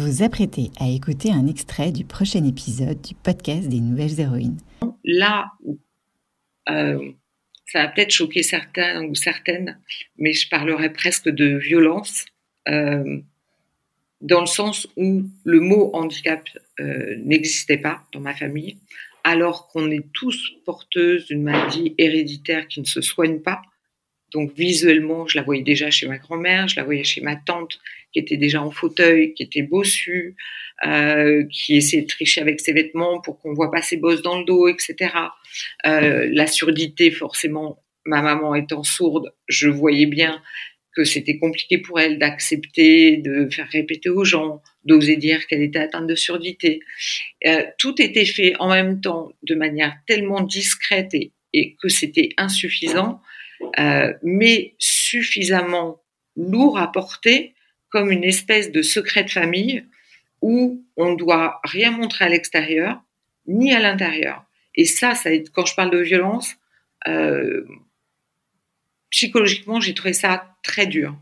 Vous apprêtez à écouter un extrait du prochain épisode du podcast des Nouvelles Héroïnes. Là où euh, ça va peut-être choquer certains ou certaines, mais je parlerai presque de violence, euh, dans le sens où le mot handicap euh, n'existait pas dans ma famille, alors qu'on est tous porteuses d'une maladie héréditaire qui ne se soigne pas. Donc visuellement, je la voyais déjà chez ma grand-mère, je la voyais chez ma tante qui était déjà en fauteuil, qui était bossue, euh, qui essayait de tricher avec ses vêtements pour qu'on voit pas ses bosses dans le dos, etc. Euh, la surdité, forcément, ma maman étant sourde, je voyais bien que c'était compliqué pour elle d'accepter, de faire répéter aux gens, d'oser dire qu'elle était atteinte de surdité. Euh, tout était fait en même temps de manière tellement discrète et, et que c'était insuffisant, euh, mais suffisamment lourd à porter comme une espèce de secret de famille où on ne doit rien montrer à l'extérieur ni à l'intérieur. Et ça, ça quand je parle de violence, euh, psychologiquement, j'ai trouvé ça très dur.